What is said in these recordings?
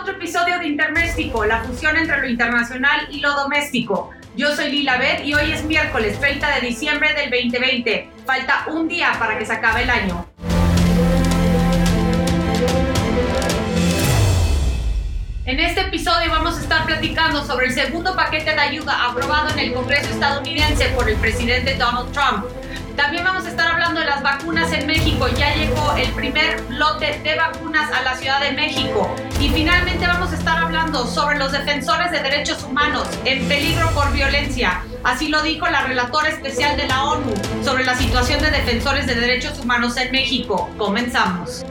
otro episodio de Interméstico, la fusión entre lo internacional y lo doméstico. Yo soy Lila Beth y hoy es miércoles 30 de diciembre del 2020. Falta un día para que se acabe el año. En este episodio vamos a estar platicando sobre el segundo paquete de ayuda aprobado en el Congreso estadounidense por el presidente Donald Trump. También vamos a estar hablando de las vacunas en México. Ya llegó el primer lote de vacunas a la Ciudad de México. Y finalmente vamos a estar hablando sobre los defensores de derechos humanos en peligro por violencia. Así lo dijo la relatora especial de la ONU sobre la situación de defensores de derechos humanos en México. Comenzamos.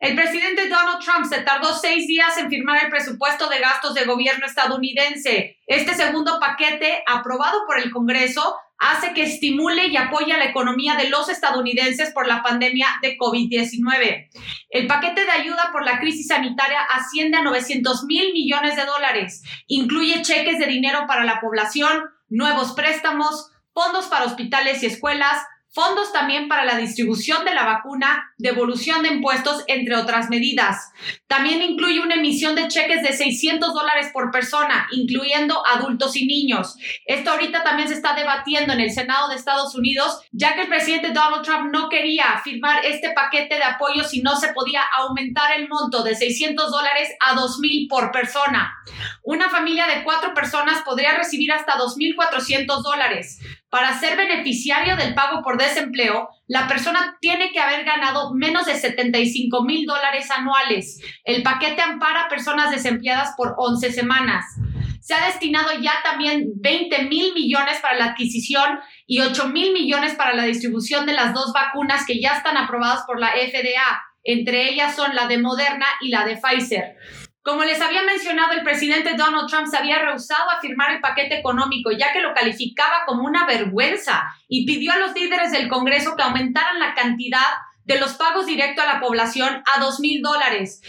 El presidente Donald Trump se tardó seis días en firmar el presupuesto de gastos de gobierno estadounidense. Este segundo paquete, aprobado por el Congreso, hace que estimule y apoye a la economía de los estadounidenses por la pandemia de COVID-19. El paquete de ayuda por la crisis sanitaria asciende a 900 mil millones de dólares. Incluye cheques de dinero para la población, nuevos préstamos, fondos para hospitales y escuelas, fondos también para la distribución de la vacuna, devolución de impuestos, entre otras medidas. También incluye una emisión de cheques de 600 dólares por persona, incluyendo adultos y niños. Esto ahorita también se está debatiendo en el Senado de Estados Unidos, ya que el presidente Donald Trump no quería firmar este paquete de apoyo si no se podía aumentar el monto de 600 dólares a 2.000 por persona. Una familia de cuatro personas podría recibir hasta 2.400 dólares. Para ser beneficiario del pago por desempleo, la persona tiene que haber ganado menos de 75 mil dólares anuales. El paquete ampara a personas desempleadas por 11 semanas. Se ha destinado ya también 20 mil millones para la adquisición y 8 mil millones para la distribución de las dos vacunas que ya están aprobadas por la FDA. Entre ellas son la de Moderna y la de Pfizer. Como les había mencionado, el presidente Donald Trump se había rehusado a firmar el paquete económico, ya que lo calificaba como una vergüenza y pidió a los líderes del Congreso que aumentaran la cantidad de los pagos directos a la población a dos mil dólares.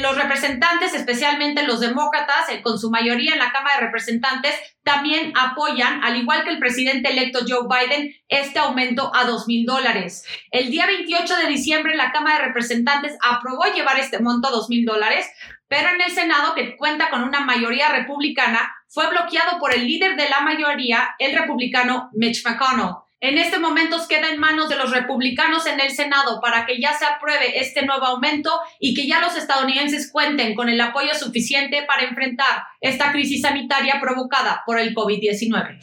Los representantes, especialmente los demócratas, eh, con su mayoría en la Cámara de Representantes, también apoyan, al igual que el presidente electo Joe Biden, este aumento a dos mil dólares. El día 28 de diciembre, la Cámara de Representantes aprobó llevar este monto a dos mil dólares, pero en el Senado, que cuenta con una mayoría republicana, fue bloqueado por el líder de la mayoría, el republicano Mitch McConnell. En este momento queda en manos de los republicanos en el Senado para que ya se apruebe este nuevo aumento y que ya los estadounidenses cuenten con el apoyo suficiente para enfrentar esta crisis sanitaria provocada por el COVID-19.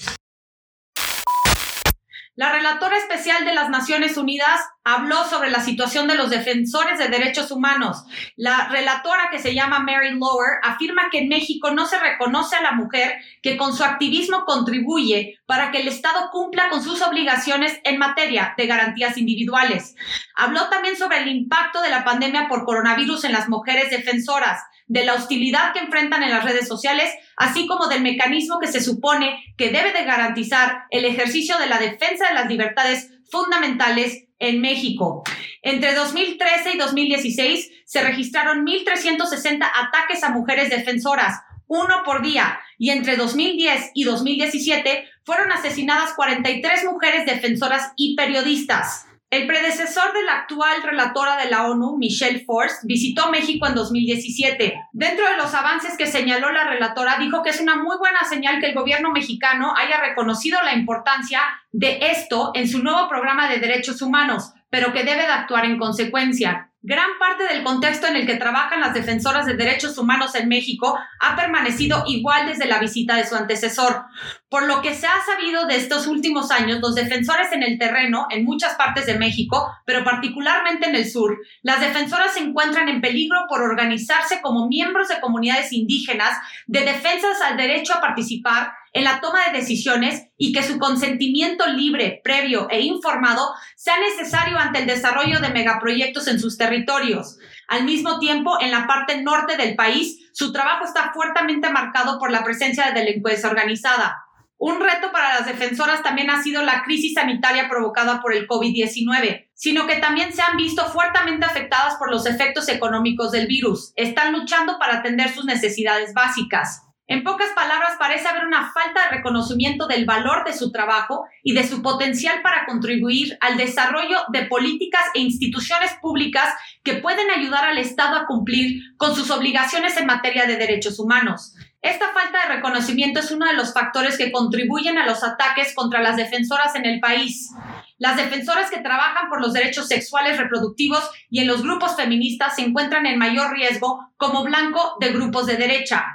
La relatora especial de las Naciones Unidas habló sobre la situación de los defensores de derechos humanos. La relatora que se llama Mary Lower afirma que en México no se reconoce a la mujer que con su activismo contribuye para que el Estado cumpla con sus obligaciones en materia de garantías individuales. Habló también sobre el impacto de la pandemia por coronavirus en las mujeres defensoras de la hostilidad que enfrentan en las redes sociales, así como del mecanismo que se supone que debe de garantizar el ejercicio de la defensa de las libertades fundamentales en México. Entre 2013 y 2016 se registraron 1.360 ataques a mujeres defensoras, uno por día, y entre 2010 y 2017 fueron asesinadas 43 mujeres defensoras y periodistas. El predecesor de la actual relatora de la ONU, Michelle Force, visitó México en 2017. Dentro de los avances que señaló la relatora, dijo que es una muy buena señal que el gobierno mexicano haya reconocido la importancia de esto en su nuevo programa de derechos humanos, pero que debe de actuar en consecuencia. Gran parte del contexto en el que trabajan las defensoras de derechos humanos en México ha permanecido igual desde la visita de su antecesor. Por lo que se ha sabido de estos últimos años, los defensores en el terreno, en muchas partes de México, pero particularmente en el sur, las defensoras se encuentran en peligro por organizarse como miembros de comunidades indígenas de defensas al derecho a participar en la toma de decisiones y que su consentimiento libre, previo e informado sea necesario ante el desarrollo de megaproyectos en sus territorios. Al mismo tiempo, en la parte norte del país, su trabajo está fuertemente marcado por la presencia de delincuencia organizada. Un reto para las defensoras también ha sido la crisis sanitaria provocada por el COVID-19, sino que también se han visto fuertemente afectadas por los efectos económicos del virus. Están luchando para atender sus necesidades básicas. En pocas palabras, parece haber una falta de reconocimiento del valor de su trabajo y de su potencial para contribuir al desarrollo de políticas e instituciones públicas que pueden ayudar al Estado a cumplir con sus obligaciones en materia de derechos humanos. Esta falta de reconocimiento es uno de los factores que contribuyen a los ataques contra las defensoras en el país. Las defensoras que trabajan por los derechos sexuales reproductivos y en los grupos feministas se encuentran en mayor riesgo como blanco de grupos de derecha.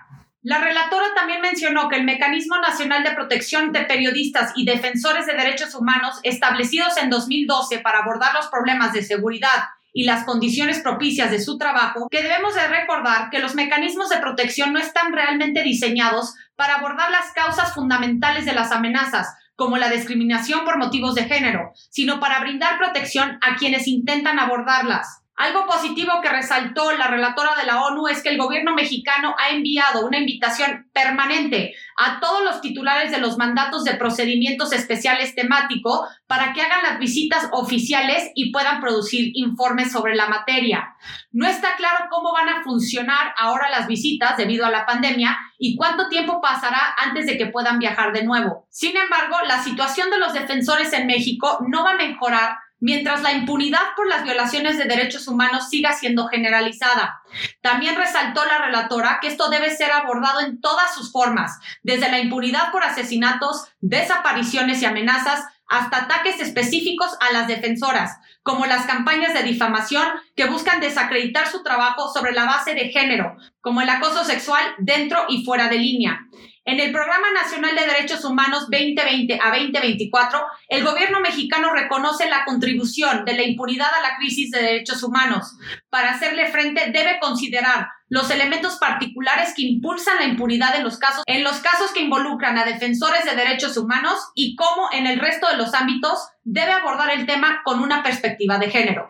La relatora también mencionó que el Mecanismo Nacional de Protección de Periodistas y Defensores de Derechos Humanos, establecidos en 2012 para abordar los problemas de seguridad y las condiciones propicias de su trabajo, que debemos de recordar que los mecanismos de protección no están realmente diseñados para abordar las causas fundamentales de las amenazas, como la discriminación por motivos de género, sino para brindar protección a quienes intentan abordarlas. Algo positivo que resaltó la relatora de la ONU es que el gobierno mexicano ha enviado una invitación permanente a todos los titulares de los mandatos de procedimientos especiales temáticos para que hagan las visitas oficiales y puedan producir informes sobre la materia. No está claro cómo van a funcionar ahora las visitas debido a la pandemia y cuánto tiempo pasará antes de que puedan viajar de nuevo. Sin embargo, la situación de los defensores en México no va a mejorar mientras la impunidad por las violaciones de derechos humanos siga siendo generalizada. También resaltó la relatora que esto debe ser abordado en todas sus formas, desde la impunidad por asesinatos, desapariciones y amenazas, hasta ataques específicos a las defensoras, como las campañas de difamación que buscan desacreditar su trabajo sobre la base de género, como el acoso sexual dentro y fuera de línea. En el Programa Nacional de Derechos Humanos 2020 a 2024, el gobierno mexicano reconoce la contribución de la impunidad a la crisis de derechos humanos. Para hacerle frente, debe considerar los elementos particulares que impulsan la impunidad en los casos, en los casos que involucran a defensores de derechos humanos y cómo en el resto de los ámbitos debe abordar el tema con una perspectiva de género.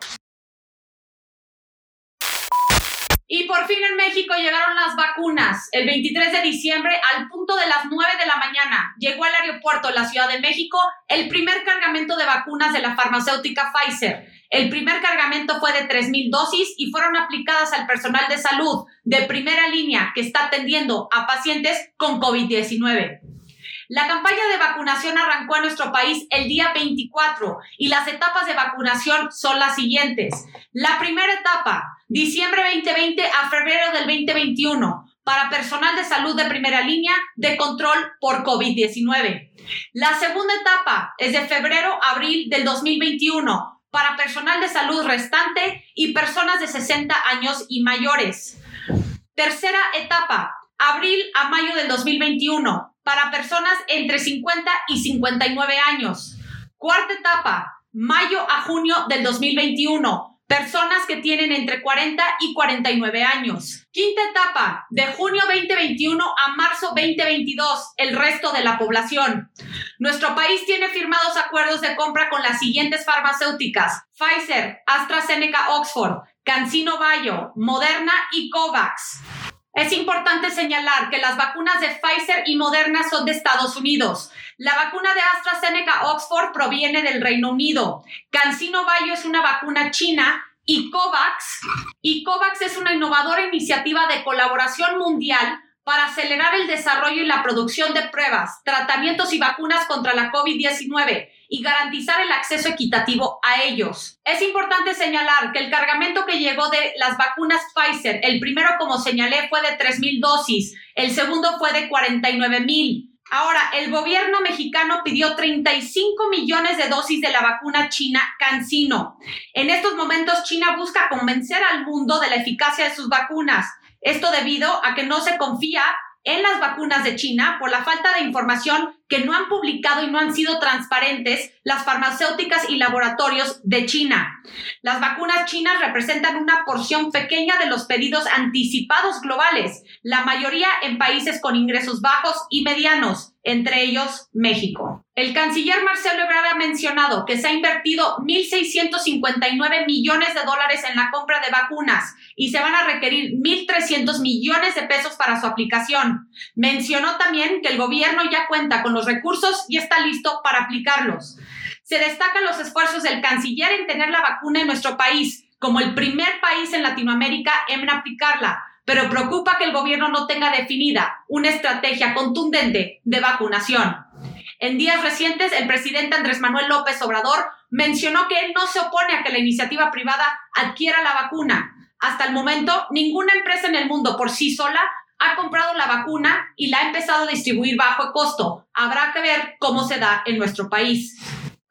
Y por fin en México llegaron las vacunas. El 23 de diciembre, al punto de las 9 de la mañana, llegó al aeropuerto de la Ciudad de México el primer cargamento de vacunas de la farmacéutica Pfizer. El primer cargamento fue de 3.000 dosis y fueron aplicadas al personal de salud de primera línea que está atendiendo a pacientes con COVID-19. La campaña de vacunación arrancó en nuestro país el día 24 y las etapas de vacunación son las siguientes. La primera etapa, diciembre 2020 a febrero del 2021, para personal de salud de primera línea de control por COVID-19. La segunda etapa es de febrero a abril del 2021 para personal de salud restante y personas de 60 años y mayores. Tercera etapa, abril a mayo del 2021 para personas entre 50 y 59 años. Cuarta etapa, mayo a junio del 2021, personas que tienen entre 40 y 49 años. Quinta etapa, de junio 2021 a marzo 2022, el resto de la población. Nuestro país tiene firmados acuerdos de compra con las siguientes farmacéuticas: Pfizer, AstraZeneca Oxford, CanSino Bayo, Moderna y COVAX. Es importante señalar que las vacunas de Pfizer y Moderna son de Estados Unidos. La vacuna de AstraZeneca Oxford proviene del Reino Unido. CanSino Bayo es una vacuna china y COVAX. Es una innovadora iniciativa de colaboración mundial para acelerar el desarrollo y la producción de pruebas, tratamientos y vacunas contra la COVID-19 y garantizar el acceso equitativo a ellos. Es importante señalar que el cargamento que llegó de las vacunas Pfizer, el primero como señalé fue de 3.000 dosis, el segundo fue de 49.000. Ahora, el gobierno mexicano pidió 35 millones de dosis de la vacuna china CanSino. En estos momentos, China busca convencer al mundo de la eficacia de sus vacunas. Esto debido a que no se confía en las vacunas de China por la falta de información que no han publicado y no han sido transparentes las farmacéuticas y laboratorios de China. Las vacunas chinas representan una porción pequeña de los pedidos anticipados globales, la mayoría en países con ingresos bajos y medianos, entre ellos México. El canciller Marcelo Ebrard ha mencionado que se ha invertido 1.659 millones de dólares en la compra de vacunas y se van a requerir 1.300 millones de pesos para su aplicación. Mencionó también que el gobierno ya cuenta con los recursos y está listo para aplicarlos. Se destacan los esfuerzos del canciller en tener la vacuna en nuestro país como el primer país en Latinoamérica en aplicarla, pero preocupa que el gobierno no tenga definida una estrategia contundente de vacunación. En días recientes, el presidente Andrés Manuel López Obrador mencionó que él no se opone a que la iniciativa privada adquiera la vacuna. Hasta el momento, ninguna empresa en el mundo por sí sola ha comprado la vacuna y la ha empezado a distribuir bajo costo. Habrá que ver cómo se da en nuestro país.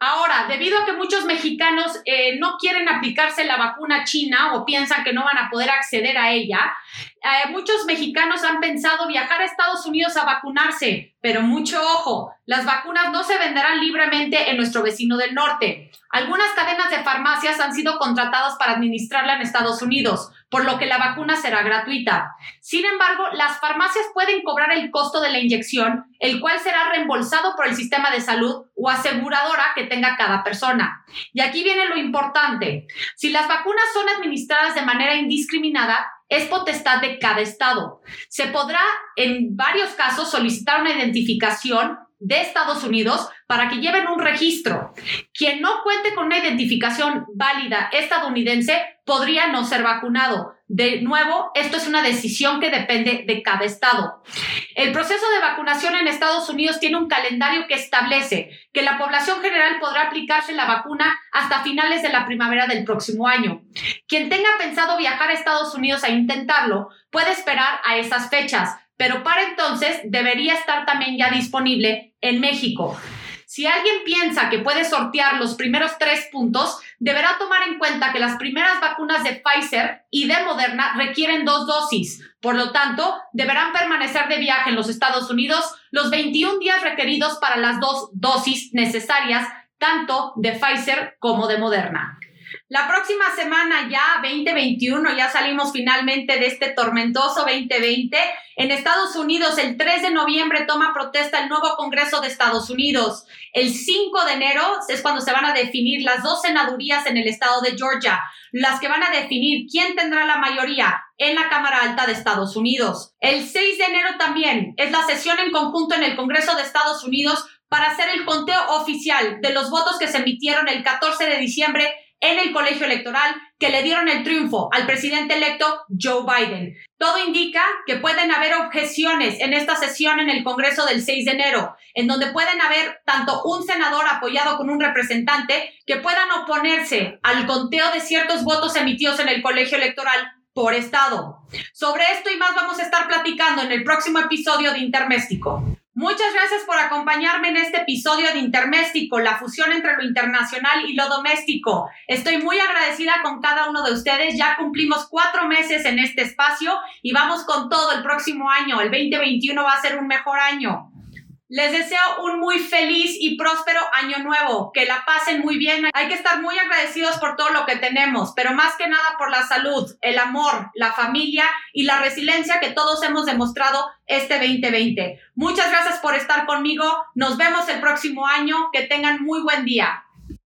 Ahora, debido a que muchos mexicanos eh, no quieren aplicarse la vacuna china o piensan que no van a poder acceder a ella, eh, muchos mexicanos han pensado viajar a Estados Unidos a vacunarse, pero mucho ojo, las vacunas no se venderán libremente en nuestro vecino del norte. Algunas cadenas de farmacias han sido contratadas para administrarla en Estados Unidos, por lo que la vacuna será gratuita. Sin embargo, las farmacias pueden cobrar el costo de la inyección, el cual será reembolsado por el sistema de salud o aseguradora que tenga cada persona. Y aquí viene lo importante. Si las vacunas son administradas de manera indiscriminada, es potestad de cada estado. Se podrá en varios casos solicitar una identificación de Estados Unidos para que lleven un registro. Quien no cuente con una identificación válida estadounidense podría no ser vacunado. De nuevo, esto es una decisión que depende de cada estado. El proceso de vacunación en Estados Unidos tiene un calendario que establece que la población general podrá aplicarse la vacuna hasta finales de la primavera del próximo año. Quien tenga pensado viajar a Estados Unidos a intentarlo puede esperar a esas fechas, pero para entonces debería estar también ya disponible en México. Si alguien piensa que puede sortear los primeros tres puntos, deberá tomar en cuenta que las primeras vacunas de Pfizer y de Moderna requieren dos dosis. Por lo tanto, deberán permanecer de viaje en los Estados Unidos los 21 días requeridos para las dos dosis necesarias, tanto de Pfizer como de Moderna. La próxima semana ya 2021, ya salimos finalmente de este tormentoso 2020. En Estados Unidos, el 3 de noviembre toma protesta el nuevo Congreso de Estados Unidos. El 5 de enero es cuando se van a definir las dos senadurías en el estado de Georgia, las que van a definir quién tendrá la mayoría en la Cámara Alta de Estados Unidos. El 6 de enero también es la sesión en conjunto en el Congreso de Estados Unidos para hacer el conteo oficial de los votos que se emitieron el 14 de diciembre en el colegio electoral que le dieron el triunfo al presidente electo Joe Biden. Todo indica que pueden haber objeciones en esta sesión en el Congreso del 6 de enero, en donde pueden haber tanto un senador apoyado con un representante que puedan oponerse al conteo de ciertos votos emitidos en el colegio electoral por estado. Sobre esto y más vamos a estar platicando en el próximo episodio de Interméstico. Muchas gracias por acompañarme en este episodio de Interméstico, la fusión entre lo internacional y lo doméstico. Estoy muy agradecida con cada uno de ustedes. Ya cumplimos cuatro meses en este espacio y vamos con todo el próximo año. El 2021 va a ser un mejor año. Les deseo un muy feliz y próspero año nuevo, que la pasen muy bien. Hay que estar muy agradecidos por todo lo que tenemos, pero más que nada por la salud, el amor, la familia y la resiliencia que todos hemos demostrado este 2020. Muchas gracias por estar conmigo. Nos vemos el próximo año. Que tengan muy buen día.